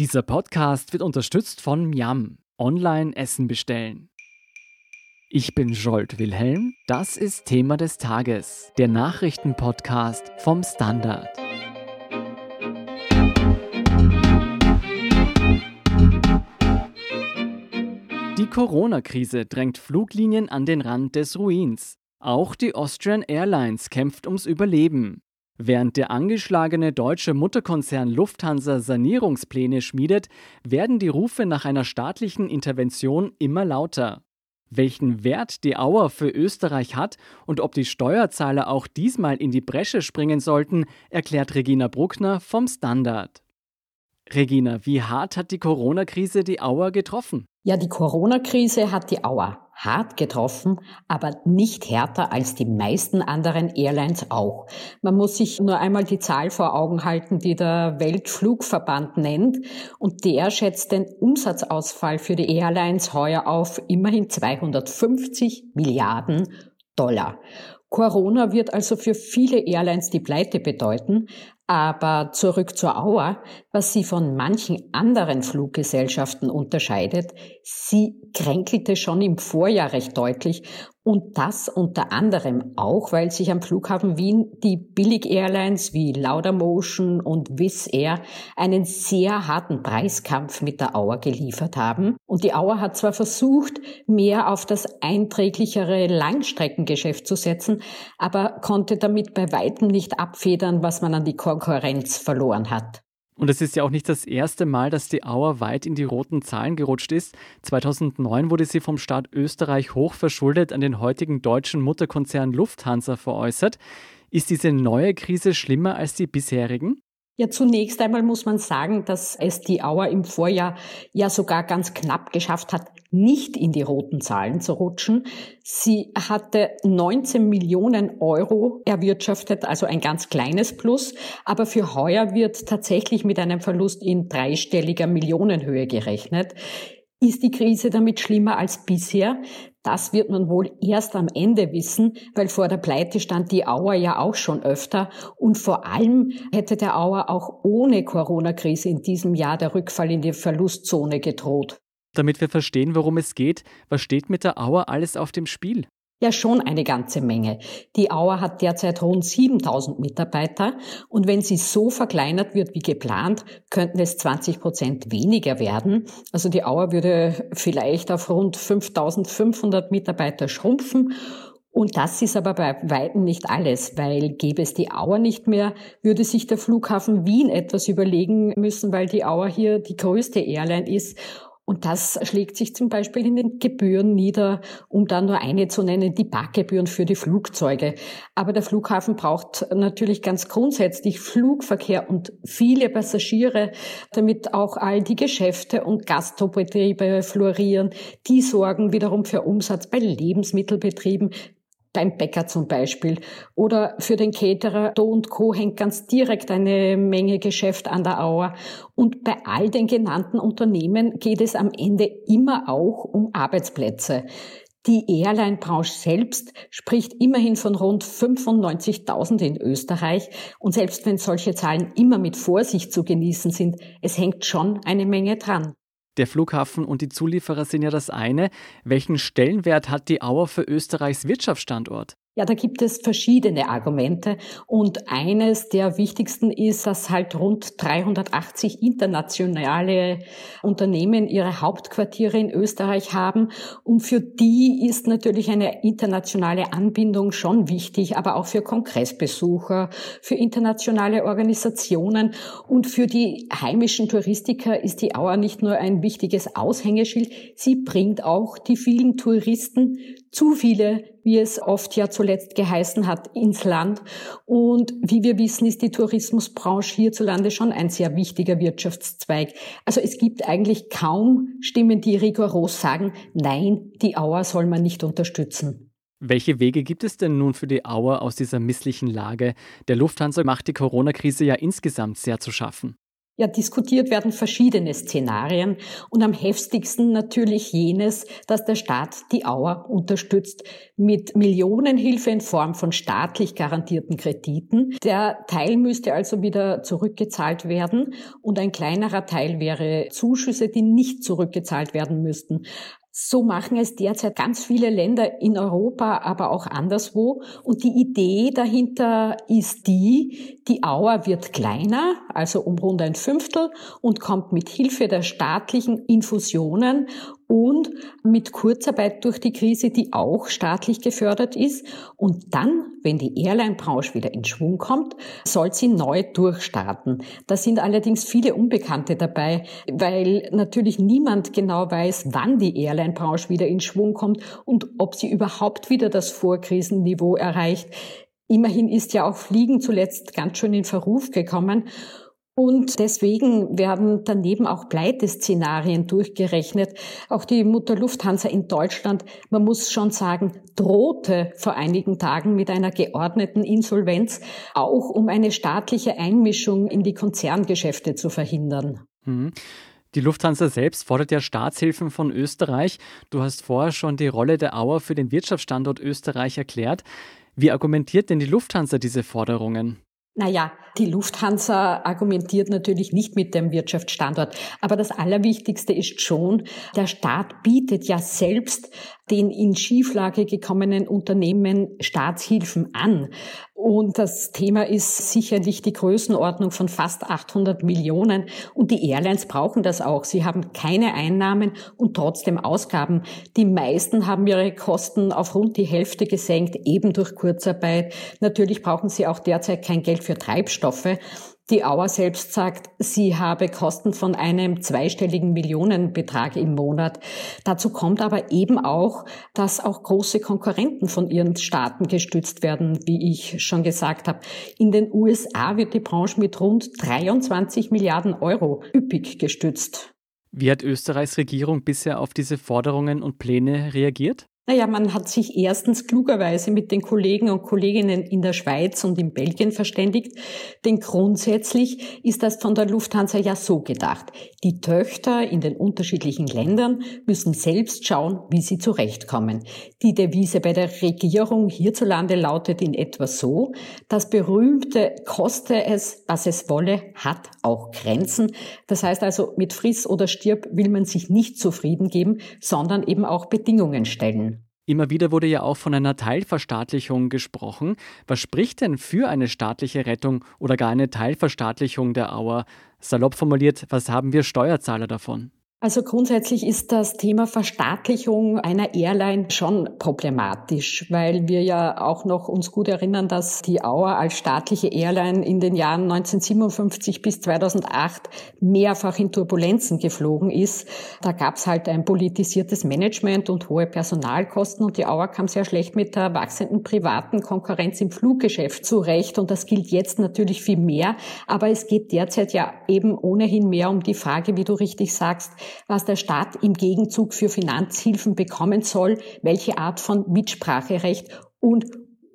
Dieser Podcast wird unterstützt von Miam. Online Essen bestellen. Ich bin Jolt Wilhelm. Das ist Thema des Tages, der Nachrichtenpodcast vom Standard. Die Corona-Krise drängt Fluglinien an den Rand des Ruins. Auch die Austrian Airlines kämpft ums Überleben. Während der angeschlagene deutsche Mutterkonzern Lufthansa Sanierungspläne schmiedet, werden die Rufe nach einer staatlichen Intervention immer lauter. Welchen Wert die Auer für Österreich hat und ob die Steuerzahler auch diesmal in die Bresche springen sollten, erklärt Regina Bruckner vom Standard. Regina, wie hart hat die Corona-Krise die Auer getroffen? Ja, die Corona-Krise hat die Auer hart getroffen, aber nicht härter als die meisten anderen Airlines auch. Man muss sich nur einmal die Zahl vor Augen halten, die der Weltflugverband nennt. Und der schätzt den Umsatzausfall für die Airlines heuer auf immerhin 250 Milliarden Dollar. Corona wird also für viele Airlines die Pleite bedeuten, aber zurück zur Auer, was sie von manchen anderen Fluggesellschaften unterscheidet, sie kränkelte schon im Vorjahr recht deutlich und das unter anderem auch, weil sich am Flughafen Wien die Billig-Airlines wie Laudamotion und Wizz Air einen sehr harten Preiskampf mit der Auer geliefert haben. Und die Auer hat zwar versucht, mehr auf das einträglichere Langstreckengeschäft zu setzen, aber konnte damit bei weitem nicht abfedern, was man an die Konkurrenz verloren hat. Und es ist ja auch nicht das erste Mal, dass die Auer weit in die roten Zahlen gerutscht ist. 2009 wurde sie vom Staat Österreich hochverschuldet an den heutigen deutschen Mutterkonzern Lufthansa veräußert. Ist diese neue Krise schlimmer als die bisherigen? Ja, zunächst einmal muss man sagen, dass es die Auer im Vorjahr ja sogar ganz knapp geschafft hat, nicht in die roten Zahlen zu rutschen. Sie hatte 19 Millionen Euro erwirtschaftet, also ein ganz kleines Plus. Aber für heuer wird tatsächlich mit einem Verlust in dreistelliger Millionenhöhe gerechnet. Ist die Krise damit schlimmer als bisher? Das wird man wohl erst am Ende wissen, weil vor der Pleite stand die Auer ja auch schon öfter und vor allem hätte der Auer auch ohne Corona-Krise in diesem Jahr der Rückfall in die Verlustzone gedroht. Damit wir verstehen, worum es geht, was steht mit der Auer alles auf dem Spiel? Ja, schon eine ganze Menge. Die Auer hat derzeit rund 7000 Mitarbeiter und wenn sie so verkleinert wird wie geplant, könnten es 20 Prozent weniger werden. Also die Auer würde vielleicht auf rund 5500 Mitarbeiter schrumpfen und das ist aber bei Weitem nicht alles, weil gäbe es die Auer nicht mehr, würde sich der Flughafen Wien etwas überlegen müssen, weil die Auer hier die größte Airline ist und das schlägt sich zum Beispiel in den Gebühren nieder, um da nur eine zu nennen, die Parkgebühren für die Flugzeuge. Aber der Flughafen braucht natürlich ganz grundsätzlich Flugverkehr und viele Passagiere, damit auch all die Geschäfte und Gastrobetriebe florieren. Die sorgen wiederum für Umsatz bei Lebensmittelbetrieben, beim Bäcker zum Beispiel. Oder für den Caterer Do und Co. hängt ganz direkt eine Menge Geschäft an der Auer. Und bei all den genannten Unternehmen geht es am Ende immer auch um Arbeitsplätze. Die Airline-Branche selbst spricht immerhin von rund 95.000 in Österreich. Und selbst wenn solche Zahlen immer mit Vorsicht zu genießen sind, es hängt schon eine Menge dran. Der Flughafen und die Zulieferer sind ja das eine. Welchen Stellenwert hat die Auer für Österreichs Wirtschaftsstandort? Ja, da gibt es verschiedene Argumente. Und eines der wichtigsten ist, dass halt rund 380 internationale Unternehmen ihre Hauptquartiere in Österreich haben. Und für die ist natürlich eine internationale Anbindung schon wichtig, aber auch für Kongressbesucher, für internationale Organisationen. Und für die heimischen Touristiker ist die Auer nicht nur ein wichtiges Aushängeschild, sie bringt auch die vielen Touristen zu viele wie es oft ja zuletzt geheißen hat, ins Land. Und wie wir wissen, ist die Tourismusbranche hierzulande schon ein sehr wichtiger Wirtschaftszweig. Also es gibt eigentlich kaum Stimmen, die rigoros sagen, nein, die Auer soll man nicht unterstützen. Welche Wege gibt es denn nun für die Auer aus dieser misslichen Lage? Der Lufthansa macht die Corona-Krise ja insgesamt sehr zu schaffen. Ja, diskutiert werden verschiedene Szenarien und am heftigsten natürlich jenes, dass der Staat die Auer unterstützt mit Millionenhilfe in Form von staatlich garantierten Krediten. Der Teil müsste also wieder zurückgezahlt werden und ein kleinerer Teil wäre Zuschüsse, die nicht zurückgezahlt werden müssten. So machen es derzeit ganz viele Länder in Europa, aber auch anderswo. Und die Idee dahinter ist die, die Auer wird kleiner, also um rund ein Fünftel und kommt mit Hilfe der staatlichen Infusionen und mit Kurzarbeit durch die Krise, die auch staatlich gefördert ist. Und dann, wenn die Airline-Branche wieder in Schwung kommt, soll sie neu durchstarten. Da sind allerdings viele Unbekannte dabei, weil natürlich niemand genau weiß, wann die Airline-Branche wieder in Schwung kommt und ob sie überhaupt wieder das Vorkrisenniveau erreicht. Immerhin ist ja auch Fliegen zuletzt ganz schön in Verruf gekommen. Und deswegen werden daneben auch Pleiteszenarien durchgerechnet. Auch die Mutter Lufthansa in Deutschland, man muss schon sagen, drohte vor einigen Tagen mit einer geordneten Insolvenz, auch um eine staatliche Einmischung in die Konzerngeschäfte zu verhindern. Mhm. Die Lufthansa selbst fordert ja Staatshilfen von Österreich. Du hast vorher schon die Rolle der Auer für den Wirtschaftsstandort Österreich erklärt. Wie argumentiert denn die Lufthansa diese Forderungen? Naja, die Lufthansa argumentiert natürlich nicht mit dem Wirtschaftsstandort. Aber das Allerwichtigste ist schon, der Staat bietet ja selbst den in Schieflage gekommenen Unternehmen Staatshilfen an. Und das Thema ist sicherlich die Größenordnung von fast 800 Millionen. Und die Airlines brauchen das auch. Sie haben keine Einnahmen und trotzdem Ausgaben. Die meisten haben ihre Kosten auf rund die Hälfte gesenkt, eben durch Kurzarbeit. Natürlich brauchen sie auch derzeit kein Geld für Treibstoffe. Die Auer selbst sagt, sie habe Kosten von einem zweistelligen Millionenbetrag im Monat. Dazu kommt aber eben auch, dass auch große Konkurrenten von ihren Staaten gestützt werden, wie ich schon gesagt habe. In den USA wird die Branche mit rund 23 Milliarden Euro üppig gestützt. Wie hat Österreichs Regierung bisher auf diese Forderungen und Pläne reagiert? Naja, man hat sich erstens klugerweise mit den Kollegen und Kolleginnen in der Schweiz und in Belgien verständigt, denn grundsätzlich ist das von der Lufthansa ja so gedacht. Die Töchter in den unterschiedlichen Ländern müssen selbst schauen, wie sie zurechtkommen. Die Devise bei der Regierung hierzulande lautet in etwa so, das berühmte koste es, was es wolle, hat auch Grenzen. Das heißt also, mit Friss oder Stirb will man sich nicht zufrieden geben, sondern eben auch Bedingungen stellen. Immer wieder wurde ja auch von einer Teilverstaatlichung gesprochen. Was spricht denn für eine staatliche Rettung oder gar eine Teilverstaatlichung der Auer? Salopp formuliert, was haben wir Steuerzahler davon? Also grundsätzlich ist das Thema Verstaatlichung einer Airline schon problematisch, weil wir ja auch noch uns gut erinnern, dass die Auer als staatliche Airline in den Jahren 1957 bis 2008 mehrfach in Turbulenzen geflogen ist. Da gab es halt ein politisiertes Management und hohe Personalkosten und die Auer kam sehr schlecht mit der wachsenden privaten Konkurrenz im Fluggeschäft zurecht und das gilt jetzt natürlich viel mehr. Aber es geht derzeit ja eben ohnehin mehr um die Frage, wie du richtig sagst, was der Staat im Gegenzug für Finanzhilfen bekommen soll, welche Art von Mitspracherecht und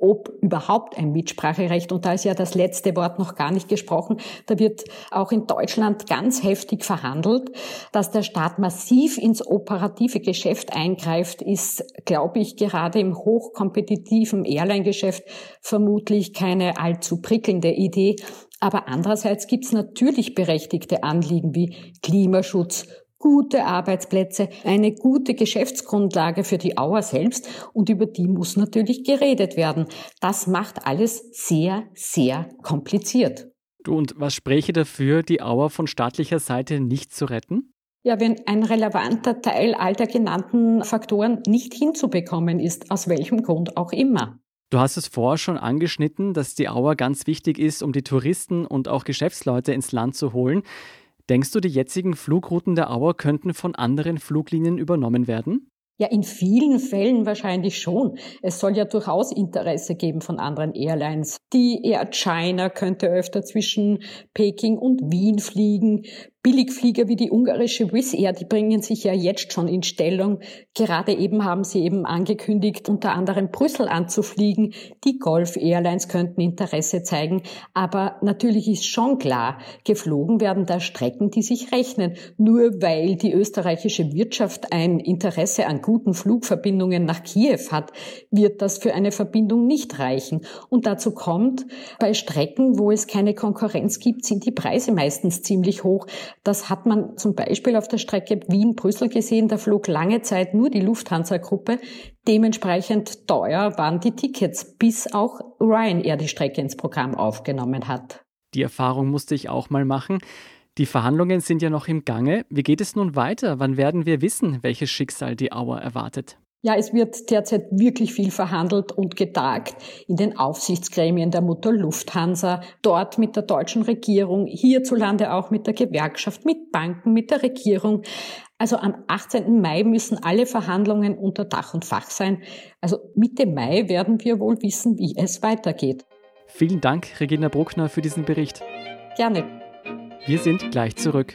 ob überhaupt ein Mitspracherecht, und da ist ja das letzte Wort noch gar nicht gesprochen, da wird auch in Deutschland ganz heftig verhandelt. Dass der Staat massiv ins operative Geschäft eingreift, ist, glaube ich, gerade im hochkompetitiven Airline-Geschäft vermutlich keine allzu prickelnde Idee. Aber andererseits gibt es natürlich berechtigte Anliegen wie Klimaschutz, gute Arbeitsplätze, eine gute Geschäftsgrundlage für die Auer selbst und über die muss natürlich geredet werden. Das macht alles sehr, sehr kompliziert. Du, und was spräche dafür, die Auer von staatlicher Seite nicht zu retten? Ja, wenn ein relevanter Teil all der genannten Faktoren nicht hinzubekommen ist, aus welchem Grund auch immer. Du hast es vorher schon angeschnitten, dass die Auer ganz wichtig ist, um die Touristen und auch Geschäftsleute ins Land zu holen. Denkst du, die jetzigen Flugrouten der Auer könnten von anderen Fluglinien übernommen werden? Ja, in vielen Fällen wahrscheinlich schon. Es soll ja durchaus Interesse geben von anderen Airlines. Die Air China könnte öfter zwischen Peking und Wien fliegen. Billigflieger wie die ungarische Wizz Air, die bringen sich ja jetzt schon in Stellung. Gerade eben haben sie eben angekündigt, unter anderem Brüssel anzufliegen. Die Golf Airlines könnten Interesse zeigen. Aber natürlich ist schon klar, geflogen werden da Strecken, die sich rechnen. Nur weil die österreichische Wirtschaft ein Interesse an guten Flugverbindungen nach Kiew hat, wird das für eine Verbindung nicht reichen. Und dazu kommt, bei Strecken, wo es keine Konkurrenz gibt, sind die Preise meistens ziemlich hoch. Das hat man zum Beispiel auf der Strecke Wien-Brüssel gesehen. Da flog lange Zeit nur die Lufthansa-Gruppe. Dementsprechend teuer waren die Tickets, bis auch Ryanair die Strecke ins Programm aufgenommen hat. Die Erfahrung musste ich auch mal machen. Die Verhandlungen sind ja noch im Gange. Wie geht es nun weiter? Wann werden wir wissen, welches Schicksal die Auer erwartet? Ja, es wird derzeit wirklich viel verhandelt und getagt in den Aufsichtsgremien der Mutter Lufthansa, dort mit der deutschen Regierung, hierzulande auch mit der Gewerkschaft, mit Banken, mit der Regierung. Also am 18. Mai müssen alle Verhandlungen unter Dach und Fach sein. Also Mitte Mai werden wir wohl wissen, wie es weitergeht. Vielen Dank, Regina Bruckner, für diesen Bericht. Gerne. Wir sind gleich zurück.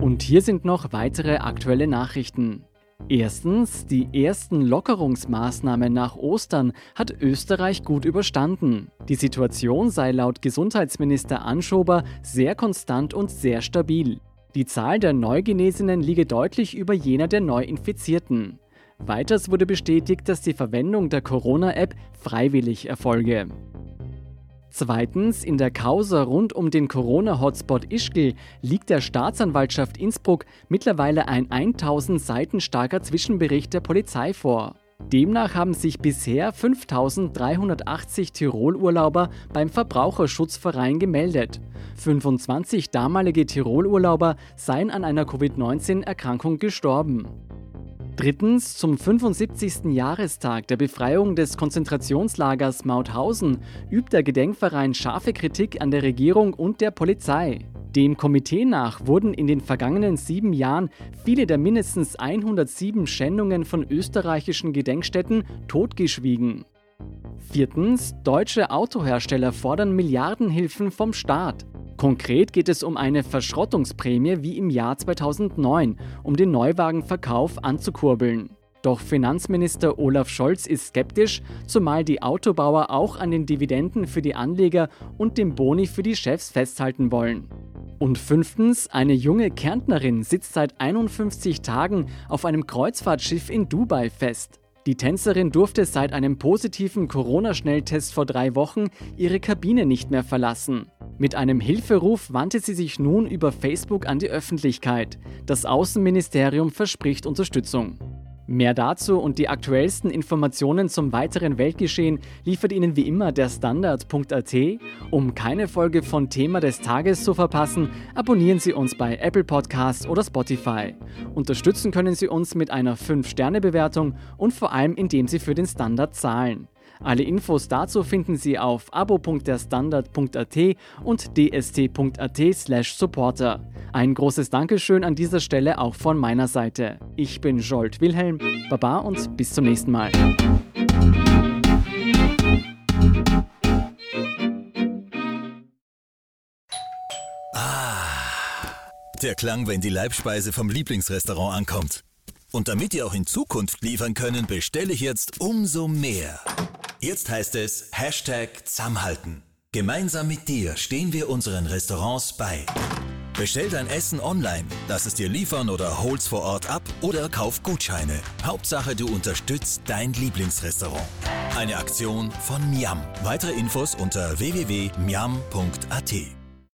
Und hier sind noch weitere aktuelle Nachrichten. Erstens, die ersten Lockerungsmaßnahmen nach Ostern hat Österreich gut überstanden. Die Situation sei laut Gesundheitsminister Anschober sehr konstant und sehr stabil. Die Zahl der Neugenesenen liege deutlich über jener der Neuinfizierten. Weiters wurde bestätigt, dass die Verwendung der Corona-App freiwillig erfolge. Zweitens, in der Causa rund um den Corona-Hotspot Ischgl liegt der Staatsanwaltschaft Innsbruck mittlerweile ein 1000 Seiten starker Zwischenbericht der Polizei vor. Demnach haben sich bisher 5380 Tirolurlauber beim Verbraucherschutzverein gemeldet. 25 damalige Tirolurlauber seien an einer Covid-19-Erkrankung gestorben. Drittens, zum 75. Jahrestag der Befreiung des Konzentrationslagers Mauthausen übt der Gedenkverein scharfe Kritik an der Regierung und der Polizei. Dem Komitee nach wurden in den vergangenen sieben Jahren viele der mindestens 107 Schändungen von österreichischen Gedenkstätten totgeschwiegen. Viertens, deutsche Autohersteller fordern Milliardenhilfen vom Staat. Konkret geht es um eine Verschrottungsprämie wie im Jahr 2009, um den Neuwagenverkauf anzukurbeln. Doch Finanzminister Olaf Scholz ist skeptisch, zumal die Autobauer auch an den Dividenden für die Anleger und dem Boni für die Chefs festhalten wollen. Und fünftens, eine junge Kärntnerin sitzt seit 51 Tagen auf einem Kreuzfahrtschiff in Dubai fest. Die Tänzerin durfte seit einem positiven Corona-Schnelltest vor drei Wochen ihre Kabine nicht mehr verlassen. Mit einem Hilferuf wandte sie sich nun über Facebook an die Öffentlichkeit. Das Außenministerium verspricht Unterstützung. Mehr dazu und die aktuellsten Informationen zum weiteren Weltgeschehen liefert Ihnen wie immer der Standard.at. Um keine Folge von Thema des Tages zu verpassen, abonnieren Sie uns bei Apple Podcasts oder Spotify. Unterstützen können Sie uns mit einer 5-Sterne-Bewertung und vor allem indem Sie für den Standard zahlen. Alle Infos dazu finden Sie auf abo.derstandard.at und dst.at/supporter. Ein großes Dankeschön an dieser Stelle auch von meiner Seite. Ich bin Jolt Wilhelm, Baba und bis zum nächsten Mal. Ah, der Klang, wenn die Leibspeise vom Lieblingsrestaurant ankommt. Und damit ihr auch in Zukunft liefern können, bestelle ich jetzt umso mehr. Jetzt heißt es Hashtag Zusammenhalten. Gemeinsam mit dir stehen wir unseren Restaurants bei. Bestell dein Essen online, lass es dir liefern oder hol's vor Ort ab oder kauf Gutscheine. Hauptsache, du unterstützt dein Lieblingsrestaurant. Eine Aktion von Miam. Weitere Infos unter www.miam.at.